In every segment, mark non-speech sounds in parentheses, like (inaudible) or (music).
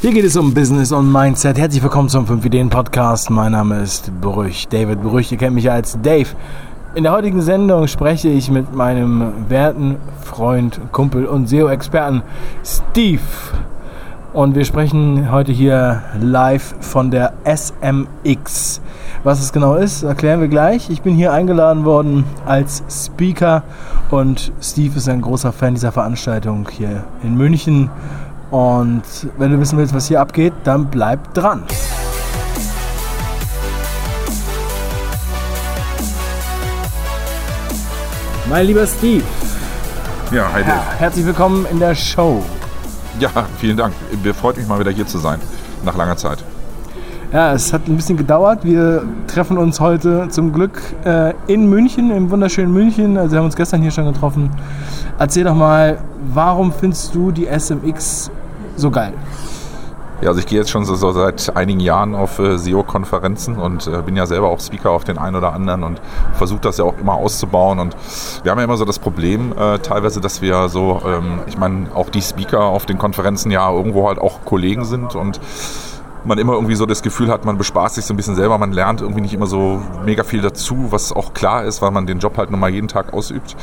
Hier geht es um Business und Mindset. Herzlich willkommen zum 5 Ideen Podcast. Mein Name ist Brüch, David Brüch. Ihr kennt mich als Dave. In der heutigen Sendung spreche ich mit meinem werten Freund, Kumpel und SEO-Experten Steve. Und wir sprechen heute hier live von der SMX. Was es genau ist, erklären wir gleich. Ich bin hier eingeladen worden als Speaker und Steve ist ein großer Fan dieser Veranstaltung hier in München. Und wenn du wissen willst, was hier abgeht, dann bleib dran. Mein lieber Steve. Ja, hi Dave. Herzlich willkommen in der Show. Ja, vielen Dank. Freut mich mal wieder hier zu sein, nach langer Zeit. Ja, es hat ein bisschen gedauert. Wir treffen uns heute zum Glück äh, in München, im wunderschönen München. Also wir haben uns gestern hier schon getroffen. Erzähl doch mal, warum findest du die SMX so geil? Ja, also ich gehe jetzt schon so, so seit einigen Jahren auf äh, SEO-Konferenzen und äh, bin ja selber auch Speaker auf den einen oder anderen und versuche das ja auch immer auszubauen. Und wir haben ja immer so das Problem äh, teilweise, dass wir so, ähm, ich meine, auch die Speaker auf den Konferenzen ja irgendwo halt auch Kollegen sind und man immer irgendwie so das Gefühl hat, man bespaßt sich so ein bisschen selber, man lernt irgendwie nicht immer so mega viel dazu, was auch klar ist, weil man den Job halt nochmal jeden Tag ausübt.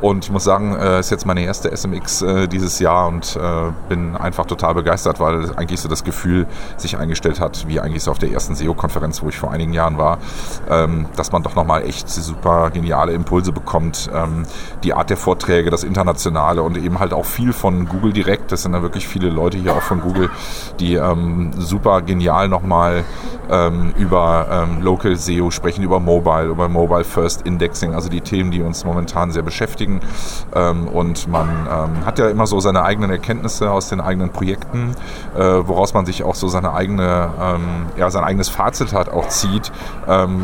Und ich muss sagen, es äh, ist jetzt meine erste SMX äh, dieses Jahr und äh, bin einfach total begeistert, weil eigentlich so das Gefühl sich eingestellt hat, wie eigentlich so auf der ersten SEO-Konferenz, wo ich vor einigen Jahren war, ähm, dass man doch nochmal echt super geniale Impulse bekommt. Ähm, die Art der Vorträge, das Internationale und eben halt auch viel von Google direkt. Das sind ja wirklich viele Leute hier auch von Google, die ähm, super genial nochmal über Local SEO sprechen, über Mobile, über Mobile First Indexing, also die Themen, die uns momentan sehr beschäftigen beschäftigen. Ähm, und man ähm, hat ja immer so seine eigenen Erkenntnisse aus den eigenen Projekten, äh, woraus man sich auch so seine eigene, ähm, ja, sein eigenes Fazit hat, auch zieht.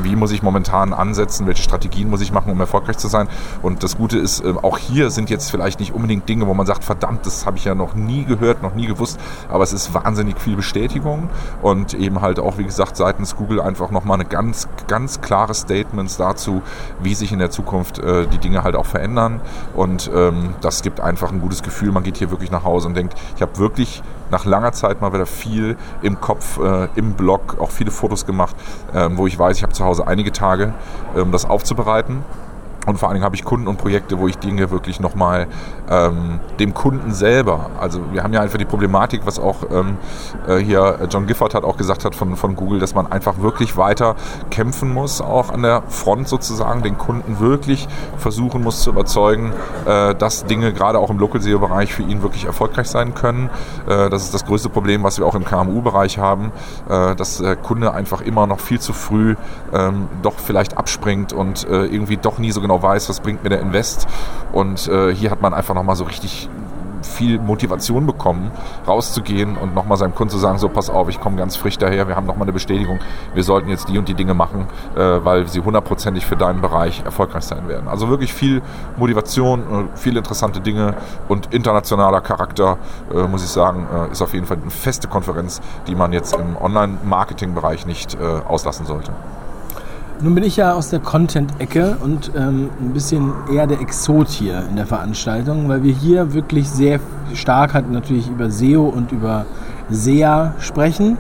Wie muss ich momentan ansetzen? Welche Strategien muss ich machen, um erfolgreich zu sein? Und das Gute ist, auch hier sind jetzt vielleicht nicht unbedingt Dinge, wo man sagt, verdammt, das habe ich ja noch nie gehört, noch nie gewusst, aber es ist wahnsinnig viel Bestätigung und eben halt auch, wie gesagt, seitens Google einfach nochmal eine ganz, ganz klare Statements dazu, wie sich in der Zukunft äh, die Dinge halt auch verändern. Und ähm, das gibt einfach ein gutes Gefühl. Man geht hier wirklich nach Hause und denkt, ich habe wirklich nach langer Zeit mal wieder viel im Kopf, äh, im Blog, auch viele Fotos gemacht, äh, wo ich weiß, ich habe zu Hause einige Tage, ähm, das aufzubereiten. Und vor allen Dingen habe ich Kunden und Projekte, wo ich Dinge wirklich nochmal ähm, dem Kunden selber, also wir haben ja einfach die Problematik, was auch ähm, äh, hier John Gifford hat auch gesagt hat von, von Google, dass man einfach wirklich weiter kämpfen muss, auch an der Front sozusagen, den Kunden wirklich versuchen muss zu überzeugen, äh, dass Dinge gerade auch im Local SEO-Bereich für ihn wirklich erfolgreich sein können. Äh, das ist das größte Problem, was wir auch im KMU-Bereich haben, äh, dass der Kunde einfach immer noch viel zu früh ähm, doch vielleicht abspringt und äh, irgendwie doch nie so genau genau weiß, was bringt mir der Invest. Und äh, hier hat man einfach nochmal so richtig viel Motivation bekommen, rauszugehen und nochmal seinem Kunden zu sagen, so pass auf, ich komme ganz frisch daher, wir haben nochmal eine Bestätigung, wir sollten jetzt die und die Dinge machen, äh, weil sie hundertprozentig für deinen Bereich erfolgreich sein werden. Also wirklich viel Motivation, äh, viele interessante Dinge und internationaler Charakter, äh, muss ich sagen, ist auf jeden Fall eine feste Konferenz, die man jetzt im Online-Marketing-Bereich nicht auslassen sollte. Nun bin ich ja aus der Content-Ecke und ähm, ein bisschen eher der Exot hier in der Veranstaltung, weil wir hier wirklich sehr stark halt natürlich über SEO und über SEA sprechen.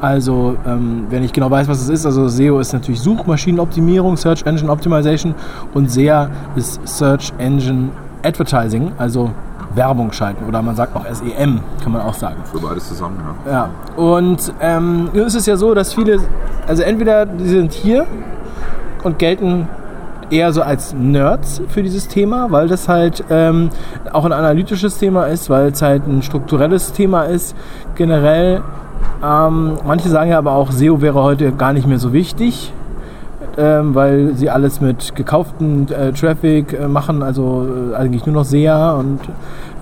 Also, ähm, wenn ich genau weiß, was es ist, also SEO ist natürlich Suchmaschinenoptimierung, Search Engine Optimization und SEA ist Search Engine Advertising, also Werbung schalten oder man sagt auch SEM, kann man auch sagen. Für beides zusammen, ja. Ja, und ähm, nun ist es ja so, dass viele, also entweder die sind hier und gelten eher so als Nerds für dieses Thema, weil das halt ähm, auch ein analytisches Thema ist, weil es halt ein strukturelles Thema ist. Generell, ähm, manche sagen ja aber auch, SEO wäre heute gar nicht mehr so wichtig, ähm, weil sie alles mit gekauften äh, Traffic äh, machen, also äh, eigentlich nur noch SEA und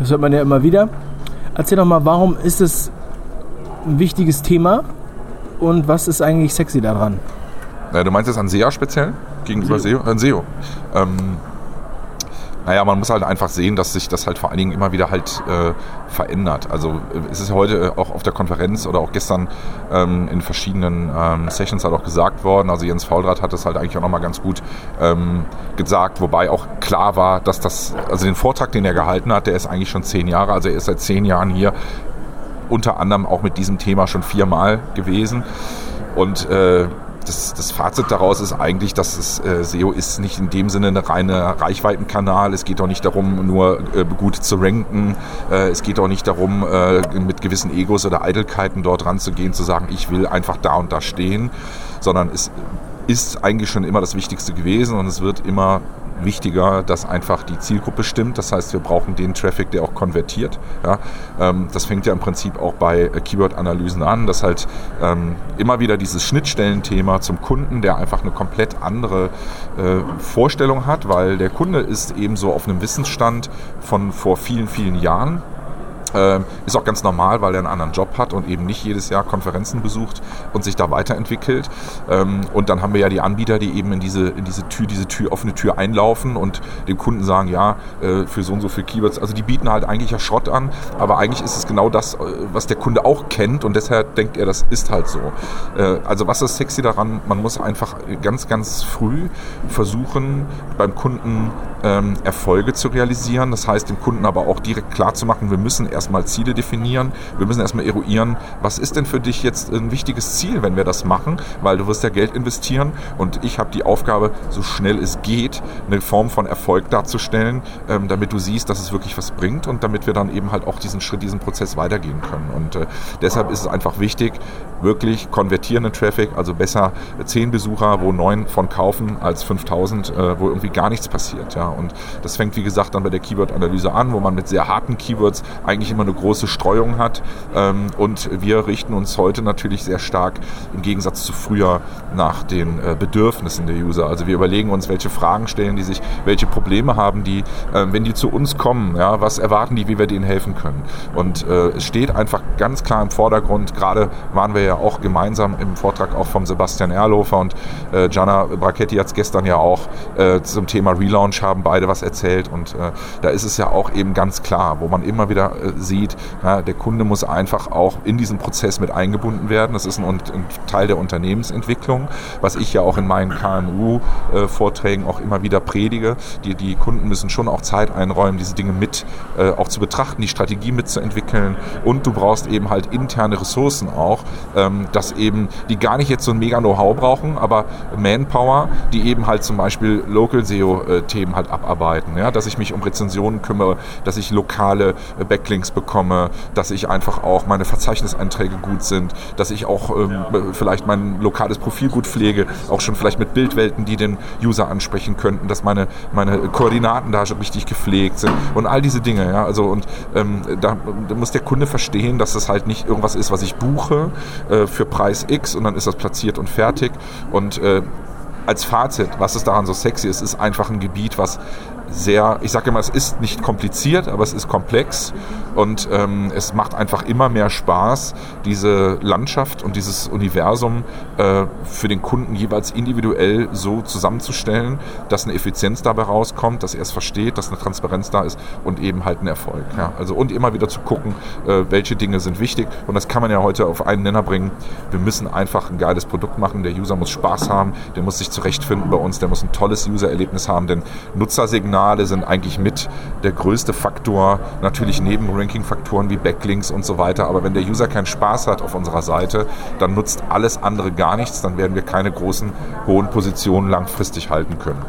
das hört man ja immer wieder. Erzähl doch mal, warum ist es ein wichtiges Thema und was ist eigentlich sexy daran? Ja, du meinst jetzt an SEA speziell? Gegenüber SEO? An SEO. Ähm, naja, man muss halt einfach sehen, dass sich das halt vor allen Dingen immer wieder halt äh, verändert. Also äh, es ist heute äh, auch auf der Konferenz oder auch gestern ähm, in verschiedenen ähm, Sessions halt auch gesagt worden. Also Jens Faulrad hat das halt eigentlich auch nochmal ganz gut ähm, gesagt, wobei auch klar war, dass das, also den Vortrag, den er gehalten hat, der ist eigentlich schon zehn Jahre, also er ist seit zehn Jahren hier unter anderem auch mit diesem Thema schon viermal gewesen. Und äh, das, das, Fazit daraus ist eigentlich, dass es, äh, SEO ist nicht in dem Sinne eine reine Reichweitenkanal. Es geht auch nicht darum, nur äh, gut zu ranken. Äh, es geht auch nicht darum, äh, mit gewissen Egos oder Eitelkeiten dort ranzugehen, zu sagen, ich will einfach da und da stehen, sondern es ist eigentlich schon immer das Wichtigste gewesen und es wird immer wichtiger, dass einfach die Zielgruppe stimmt. Das heißt, wir brauchen den Traffic, der auch konvertiert. Ja, ähm, das fängt ja im Prinzip auch bei äh, Keyword-Analysen an, dass halt ähm, immer wieder dieses Schnittstellenthema zum Kunden, der einfach eine komplett andere äh, Vorstellung hat, weil der Kunde ist eben so auf einem Wissensstand von vor vielen, vielen Jahren ist auch ganz normal, weil er einen anderen Job hat und eben nicht jedes Jahr Konferenzen besucht und sich da weiterentwickelt. Ähm, und dann haben wir ja die Anbieter, die eben in diese, in diese Tür, diese Tür, offene Tür einlaufen und dem Kunden sagen, ja, äh, für so und so viele Keywords. Also die bieten halt eigentlich ja Schrott an, aber eigentlich ist es genau das, äh, was der Kunde auch kennt und deshalb denkt er, das ist halt so. Äh, also was ist sexy daran? Man muss einfach ganz, ganz früh versuchen, beim Kunden ähm, Erfolge zu realisieren. Das heißt, dem Kunden aber auch direkt klar zu machen, wir müssen erstmal Ziele definieren, wir müssen erstmal eruieren, was ist denn für dich jetzt ein wichtiges Ziel, wenn wir das machen, weil du wirst ja Geld investieren und ich habe die Aufgabe, so schnell es geht, eine Form von Erfolg darzustellen, ähm, damit du siehst, dass es wirklich was bringt und damit wir dann eben halt auch diesen Schritt, diesen Prozess weitergehen können. Und äh, deshalb ist es einfach wichtig, wirklich konvertierenden Traffic, also besser 10 Besucher, wo 9 von kaufen, als 5000, äh, wo irgendwie gar nichts passiert. Ja. Und das fängt, wie gesagt, dann bei der Keyword-Analyse an, wo man mit sehr harten Keywords eigentlich immer eine große Streuung hat. Ähm, und wir richten uns heute natürlich sehr stark im Gegensatz zu früher nach den äh, Bedürfnissen der User. Also wir überlegen uns, welche Fragen stellen die sich, welche Probleme haben die, äh, wenn die zu uns kommen, ja, was erwarten die, wie wir denen helfen können. Und äh, es steht einfach ganz klar im Vordergrund, gerade waren wir ja auch gemeinsam im Vortrag auch vom Sebastian Erlofer und äh, Gianna Brachetti hat es gestern ja auch zum Thema Relaunch haben beide was erzählt und da ist es ja auch eben ganz klar, wo man immer wieder sieht, ja, der Kunde muss einfach auch in diesen Prozess mit eingebunden werden. Das ist ein, ein Teil der Unternehmensentwicklung, was ich ja auch in meinen KMU-Vorträgen auch immer wieder predige. Die, die Kunden müssen schon auch Zeit einräumen, diese Dinge mit äh, auch zu betrachten, die Strategie mitzuentwickeln und du brauchst eben halt interne Ressourcen auch, ähm, dass eben die gar nicht jetzt so ein mega Know-how brauchen, aber Manpower, die eben halt zum Beispiel Local SEO-Themen halt abarbeiten, ja, dass ich mich um Rezensionen kümmere, dass ich lokale äh, Backlinks bekomme, dass ich einfach auch meine Verzeichniseinträge gut sind, dass ich auch ähm, vielleicht mein lokales Profil gut pflege, auch schon vielleicht mit Bildwelten, die den User ansprechen könnten, dass meine, meine Koordinaten da schon richtig gepflegt sind und all diese Dinge, ja, also und ähm, da, da muss der Kunde verstehen, dass das halt nicht irgendwas ist, was ich buche äh, für Preis X und dann ist das platziert und fertig. Und äh, als Fazit, was ist daran so sexy ist, ist einfach ein Gebiet, was sehr, ich sage immer, es ist nicht kompliziert, aber es ist komplex und ähm, es macht einfach immer mehr Spaß, diese Landschaft und dieses Universum äh, für den Kunden jeweils individuell so zusammenzustellen, dass eine Effizienz dabei rauskommt, dass er es versteht, dass eine Transparenz da ist und eben halt ein Erfolg. Ja. Also und immer wieder zu gucken, äh, welche Dinge sind wichtig und das kann man ja heute auf einen Nenner bringen. Wir müssen einfach ein geiles Produkt machen, der User muss Spaß haben, der muss sich zurechtfinden bei uns, der muss ein tolles User-Erlebnis haben, denn Nutzersignal Signale sind eigentlich mit der größte Faktor, natürlich neben Ranking-Faktoren wie Backlinks und so weiter. Aber wenn der User keinen Spaß hat auf unserer Seite, dann nutzt alles andere gar nichts. Dann werden wir keine großen, hohen Positionen langfristig halten können.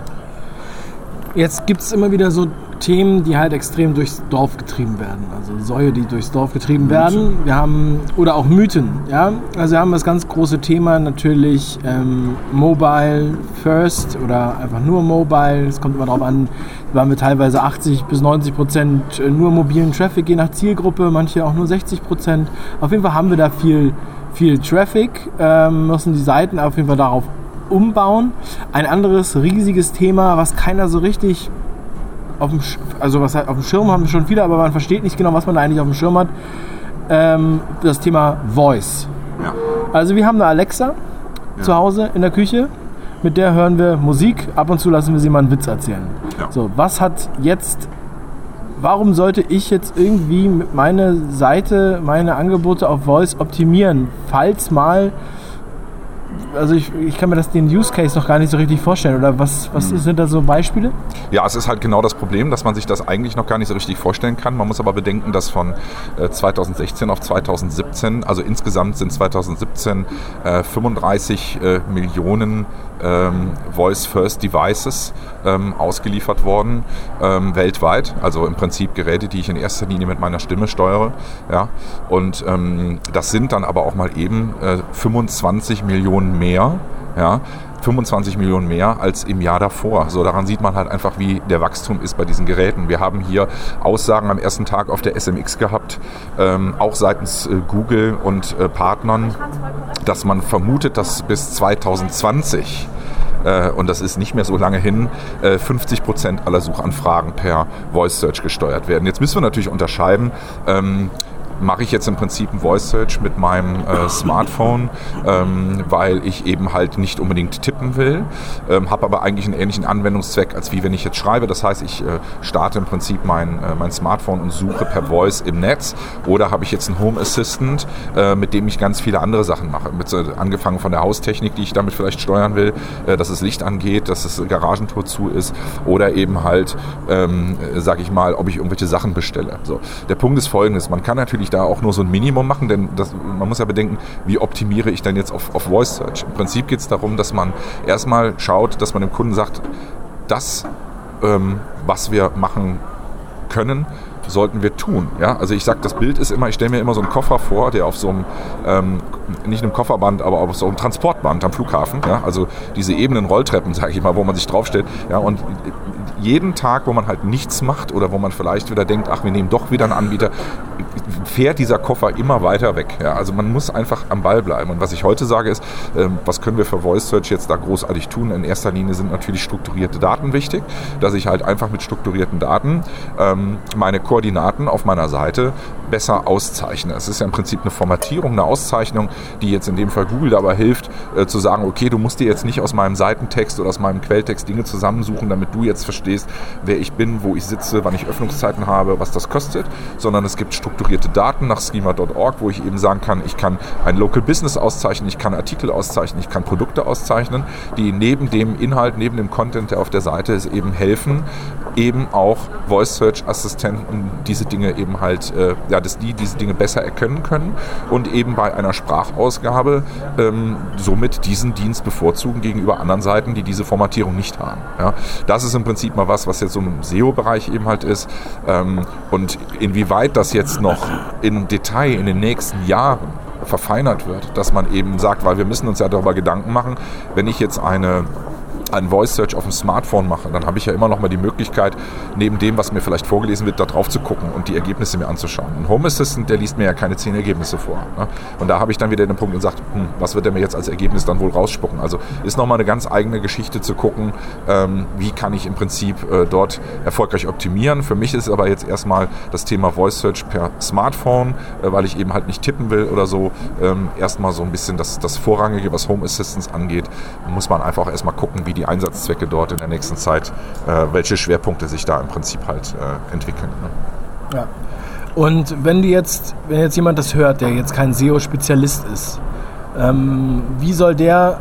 Jetzt gibt es immer wieder so Themen, die halt extrem durchs Dorf getrieben werden. Also Säue, die durchs Dorf getrieben Mythen. werden. Wir haben, oder auch Mythen, ja. Also wir haben das ganz große Thema natürlich ähm, Mobile First oder einfach nur Mobile. Es kommt immer darauf an, waren wir teilweise 80 bis 90 Prozent äh, nur mobilen Traffic, je nach Zielgruppe, manche auch nur 60 Prozent. Auf jeden Fall haben wir da viel, viel Traffic, ähm, müssen die Seiten auf jeden Fall darauf umbauen. Ein anderes riesiges Thema, was keiner so richtig auf dem, also was auf dem Schirm haben schon viele, aber man versteht nicht genau, was man da eigentlich auf dem Schirm hat. Ähm, das Thema Voice. Ja. Also wir haben eine Alexa ja. zu Hause in der Küche, mit der hören wir Musik. Ab und zu lassen wir sie mal einen Witz erzählen. Ja. So, was hat jetzt warum sollte ich jetzt irgendwie meine Seite, meine Angebote auf Voice optimieren, falls mal also ich, ich kann mir das den Use Case noch gar nicht so richtig vorstellen. Oder was, was sind da so Beispiele? Ja, es ist halt genau das Problem, dass man sich das eigentlich noch gar nicht so richtig vorstellen kann. Man muss aber bedenken, dass von 2016 auf 2017, also insgesamt sind 2017 äh, 35 äh, Millionen ähm, Voice First Devices ähm, ausgeliefert worden ähm, weltweit. Also im Prinzip Geräte, die ich in erster Linie mit meiner Stimme steuere. Ja? Und ähm, das sind dann aber auch mal eben äh, 25 Millionen mehr. Ja? 25 Millionen mehr als im Jahr davor. So daran sieht man halt einfach, wie der Wachstum ist bei diesen Geräten. Wir haben hier Aussagen am ersten Tag auf der SMX gehabt, ähm, auch seitens äh, Google und äh, Partnern, dass man vermutet, dass bis 2020 äh, und das ist nicht mehr so lange hin, 50 äh, Prozent aller Suchanfragen per Voice Search gesteuert werden. Jetzt müssen wir natürlich unterscheiden. Ähm, mache ich jetzt im Prinzip ein Voice Search mit meinem äh, Smartphone, ähm, weil ich eben halt nicht unbedingt tippen will, ähm, habe aber eigentlich einen ähnlichen Anwendungszweck, als wie wenn ich jetzt schreibe. Das heißt, ich äh, starte im Prinzip mein, äh, mein Smartphone und suche per Voice im Netz oder habe ich jetzt einen Home Assistant, äh, mit dem ich ganz viele andere Sachen mache. Mit, äh, angefangen von der Haustechnik, die ich damit vielleicht steuern will, äh, dass das Licht angeht, dass das Garagentor zu ist oder eben halt, ähm, sage ich mal, ob ich irgendwelche Sachen bestelle. So. Der Punkt ist folgendes, man kann natürlich ich da auch nur so ein Minimum machen, denn das, man muss ja bedenken, wie optimiere ich denn jetzt auf, auf Voice Search? Im Prinzip geht es darum, dass man erstmal schaut, dass man dem Kunden sagt, das, ähm, was wir machen können, sollten wir tun. Ja? Also ich sage, das Bild ist immer, ich stelle mir immer so einen Koffer vor, der auf so einem, ähm, nicht einem Kofferband, aber auf so einem Transportband am Flughafen, ja? also diese ebenen Rolltreppen, sage ich mal, wo man sich draufstellt. Ja? Und jeden Tag, wo man halt nichts macht oder wo man vielleicht wieder denkt, ach, wir nehmen doch wieder einen Anbieter, fährt dieser Koffer immer weiter weg. Ja, also man muss einfach am Ball bleiben. Und was ich heute sage ist, ähm, was können wir für Voice Search jetzt da großartig tun? In erster Linie sind natürlich strukturierte Daten wichtig, dass ich halt einfach mit strukturierten Daten ähm, meine Koordinaten auf meiner Seite besser auszeichne. Es ist ja im Prinzip eine Formatierung, eine Auszeichnung, die jetzt in dem Fall Google dabei hilft, äh, zu sagen, okay, du musst dir jetzt nicht aus meinem Seitentext oder aus meinem Quelltext Dinge zusammensuchen, damit du jetzt verstehst, wer ich bin, wo ich sitze, wann ich Öffnungszeiten habe, was das kostet, sondern es gibt strukturierte Daten nach schema.org, wo ich eben sagen kann, ich kann ein Local Business auszeichnen, ich kann Artikel auszeichnen, ich kann Produkte auszeichnen, die neben dem Inhalt, neben dem Content, der auf der Seite ist, eben helfen, eben auch Voice Search Assistenten diese Dinge eben halt, äh, ja, dass die diese Dinge besser erkennen können und eben bei einer Sprachausgabe ähm, somit diesen Dienst bevorzugen gegenüber anderen Seiten, die diese Formatierung nicht haben. Ja. Das ist im Prinzip mal was, was jetzt so im SEO-Bereich eben halt ist. Ähm, und inwieweit das jetzt noch in Detail in den nächsten Jahren verfeinert wird, dass man eben sagt, weil wir müssen uns ja darüber Gedanken machen, wenn ich jetzt eine einen Voice Search auf dem Smartphone mache, dann habe ich ja immer noch mal die Möglichkeit, neben dem, was mir vielleicht vorgelesen wird, da drauf zu gucken und die Ergebnisse mir anzuschauen. Ein Home Assistant, der liest mir ja keine zehn Ergebnisse vor. Ne? Und da habe ich dann wieder den Punkt und sagt, hm, was wird er mir jetzt als Ergebnis dann wohl rausspucken? Also ist noch mal eine ganz eigene Geschichte zu gucken, ähm, wie kann ich im Prinzip äh, dort erfolgreich optimieren. Für mich ist aber jetzt erstmal das Thema Voice Search per Smartphone, äh, weil ich eben halt nicht tippen will oder so, ähm, erstmal so ein bisschen das, das Vorrangige, was Home Assistance angeht, muss man einfach erstmal gucken, wie die die Einsatzzwecke dort in der nächsten Zeit, äh, welche Schwerpunkte sich da im Prinzip halt äh, entwickeln. Ne? Ja. Und wenn du jetzt, wenn jetzt jemand das hört, der jetzt kein SEO-Spezialist ist, ähm, wie soll der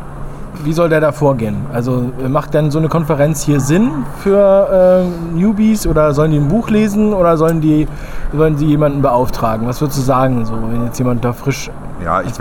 wie soll der da vorgehen? Also macht denn so eine Konferenz hier Sinn für äh, Newbies oder sollen die ein Buch lesen oder sollen die, sollen die jemanden beauftragen? Was würdest du sagen, so, wenn jetzt jemand da frisch ja, ich,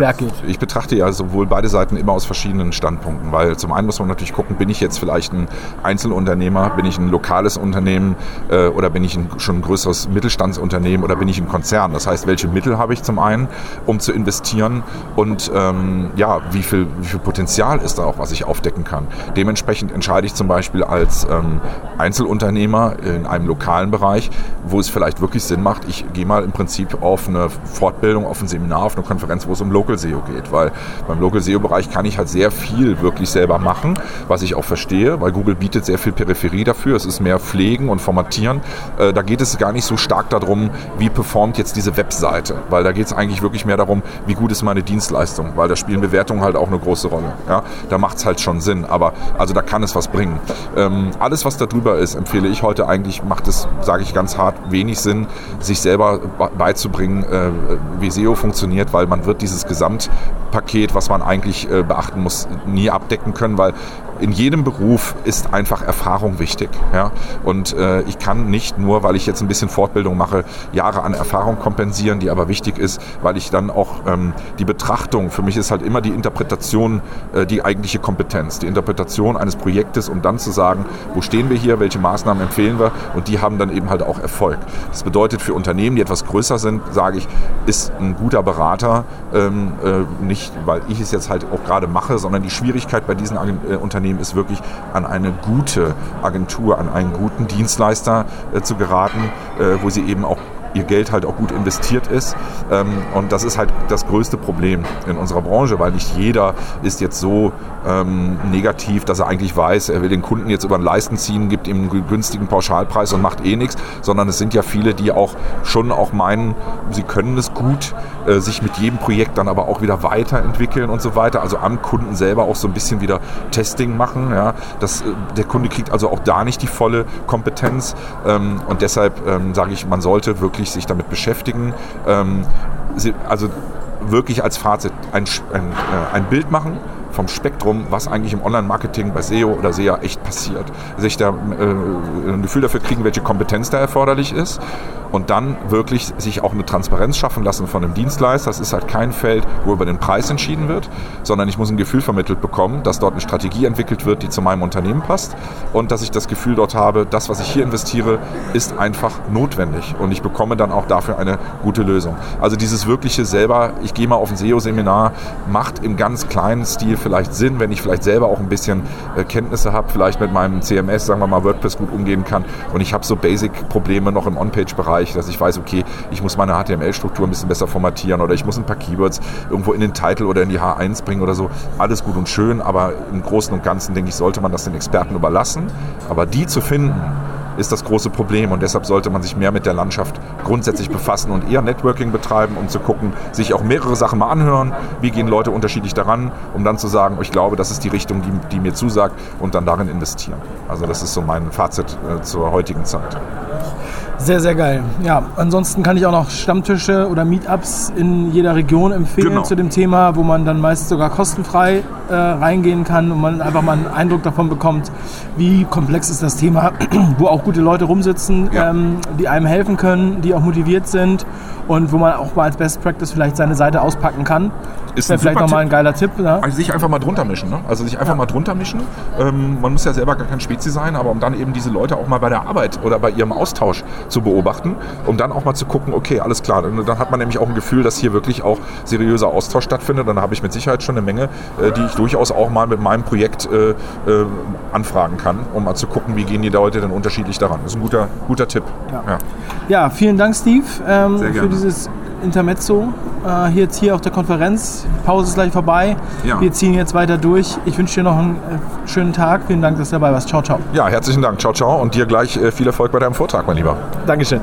ich, betrachte ja sowohl beide Seiten immer aus verschiedenen Standpunkten, weil zum einen muss man natürlich gucken, bin ich jetzt vielleicht ein Einzelunternehmer, bin ich ein lokales Unternehmen äh, oder bin ich ein, schon ein größeres Mittelstandsunternehmen oder bin ich ein Konzern? Das heißt, welche Mittel habe ich zum einen, um zu investieren und ähm, ja, wie viel, wie viel Potenzial ist da auch, was ich aufdecken kann? Dementsprechend entscheide ich zum Beispiel als ähm, Einzelunternehmer in einem lokalen Bereich, wo es vielleicht wirklich Sinn macht, ich gehe mal im Prinzip auf eine Fortbildung, auf ein Seminar, auf eine Konferenz, wo es um Local SEO geht, weil beim Local SEO-Bereich kann ich halt sehr viel wirklich selber machen, was ich auch verstehe, weil Google bietet sehr viel Peripherie dafür. Es ist mehr Pflegen und Formatieren. Äh, da geht es gar nicht so stark darum, wie performt jetzt diese Webseite, weil da geht es eigentlich wirklich mehr darum, wie gut ist meine Dienstleistung, weil da spielen Bewertungen halt auch eine große Rolle. Ja? Da macht es halt schon Sinn, aber also da kann es was bringen. Ähm, alles, was da drüber ist, empfehle ich heute eigentlich, macht es, sage ich ganz hart, wenig Sinn, sich selber beizubringen, äh, wie SEO funktioniert, weil man wird dieses Gesamtpaket, was man eigentlich äh, beachten muss, nie abdecken können, weil in jedem Beruf ist einfach Erfahrung wichtig. Ja? Und äh, ich kann nicht nur, weil ich jetzt ein bisschen Fortbildung mache, Jahre an Erfahrung kompensieren, die aber wichtig ist, weil ich dann auch ähm, die Betrachtung, für mich ist halt immer die Interpretation äh, die eigentliche Kompetenz, die Interpretation eines Projektes, um dann zu sagen, wo stehen wir hier, welche Maßnahmen empfehlen wir und die haben dann eben halt auch Erfolg. Das bedeutet für Unternehmen, die etwas größer sind, sage ich, ist ein guter Berater ähm, äh, nicht, weil ich es jetzt halt auch gerade mache, sondern die Schwierigkeit bei diesen äh, Unternehmen Unternehmen ist wirklich an eine gute Agentur, an einen guten Dienstleister äh, zu geraten, äh, wo sie eben auch ihr Geld halt auch gut investiert ist. Ähm, und das ist halt das größte Problem in unserer Branche, weil nicht jeder ist jetzt so ähm, negativ, dass er eigentlich weiß, er will den Kunden jetzt über den Leisten ziehen, gibt ihm einen günstigen Pauschalpreis und macht eh nichts, sondern es sind ja viele, die auch schon auch meinen, sie können es gut, äh, sich mit jedem Projekt dann aber auch wieder weiterentwickeln und so weiter. Also am Kunden selber auch so ein bisschen wieder Testing machen. Ja. Das, äh, der Kunde kriegt also auch da nicht die volle Kompetenz. Ähm, und deshalb ähm, sage ich, man sollte wirklich sich damit beschäftigen. Ähm, sie, also wirklich als Fazit ein, ein, äh, ein Bild machen vom Spektrum, was eigentlich im Online-Marketing bei SEO oder SEA echt passiert. Sich da äh, ein Gefühl dafür kriegen, welche Kompetenz da erforderlich ist und dann wirklich sich auch eine Transparenz schaffen lassen von einem Dienstleister. Das ist halt kein Feld, wo über den Preis entschieden wird, sondern ich muss ein Gefühl vermittelt bekommen, dass dort eine Strategie entwickelt wird, die zu meinem Unternehmen passt und dass ich das Gefühl dort habe, das, was ich hier investiere, ist einfach notwendig und ich bekomme dann auch dafür eine gute Lösung. Also dieses wirkliche selber, ich gehe mal auf ein SEO-Seminar, macht im ganz kleinen Stil vielleicht Sinn, wenn ich vielleicht selber auch ein bisschen äh, Kenntnisse habe, vielleicht mit meinem CMS, sagen wir mal WordPress gut umgehen kann und ich habe so Basic-Probleme noch im On-Page-Bereich Bereich, dass ich weiß, okay, ich muss meine HTML-Struktur ein bisschen besser formatieren oder ich muss ein paar Keywords irgendwo in den Titel oder in die H1 bringen oder so. Alles gut und schön, aber im Großen und Ganzen, denke ich, sollte man das den Experten überlassen. Aber die zu finden, ist das große Problem und deshalb sollte man sich mehr mit der Landschaft grundsätzlich befassen und eher Networking betreiben, um zu gucken, sich auch mehrere Sachen mal anhören, wie gehen Leute unterschiedlich daran, um dann zu sagen, ich glaube, das ist die Richtung, die, die mir zusagt und dann darin investieren. Also das ist so mein Fazit äh, zur heutigen Zeit. Sehr, sehr geil. Ja, ansonsten kann ich auch noch Stammtische oder Meetups in jeder Region empfehlen genau. zu dem Thema, wo man dann meist sogar kostenfrei äh, reingehen kann und man einfach mal einen Eindruck davon bekommt, wie komplex ist das Thema, (clears throat) wo auch gute Leute rumsitzen, ja. ähm, die einem helfen können, die auch motiviert sind und wo man auch mal als Best Practice vielleicht seine Seite auspacken kann. Ist wäre vielleicht nochmal ein geiler Tipp. Ne? Also sich einfach mal drunter mischen. Ne? Also sich einfach ja. mal drunter mischen. Ähm, man muss ja selber gar kein Spezi sein, aber um dann eben diese Leute auch mal bei der Arbeit oder bei ihrem Austausch zu beobachten, um dann auch mal zu gucken, okay, alles klar. Und dann hat man nämlich auch ein Gefühl, dass hier wirklich auch seriöser Austausch stattfindet. Dann habe ich mit Sicherheit schon eine Menge, äh, die ich durchaus auch mal mit meinem Projekt äh, äh, anfragen kann, um mal zu gucken, wie gehen die Leute denn unterschiedlich daran. Das ist ein guter, guter Tipp. Ja, ja. ja vielen Dank, Steve, ähm, für dieses Intermezzo. Äh, hier jetzt hier auf der Konferenz. Pause ist gleich vorbei. Ja. Wir ziehen jetzt weiter durch. Ich wünsche dir noch einen äh, schönen Tag. Vielen Dank, dass du dabei warst. Ciao, ciao. Ja, herzlichen Dank. Ciao, ciao. Und dir gleich äh, viel Erfolg bei deinem Vortrag, mein Lieber. Dankeschön.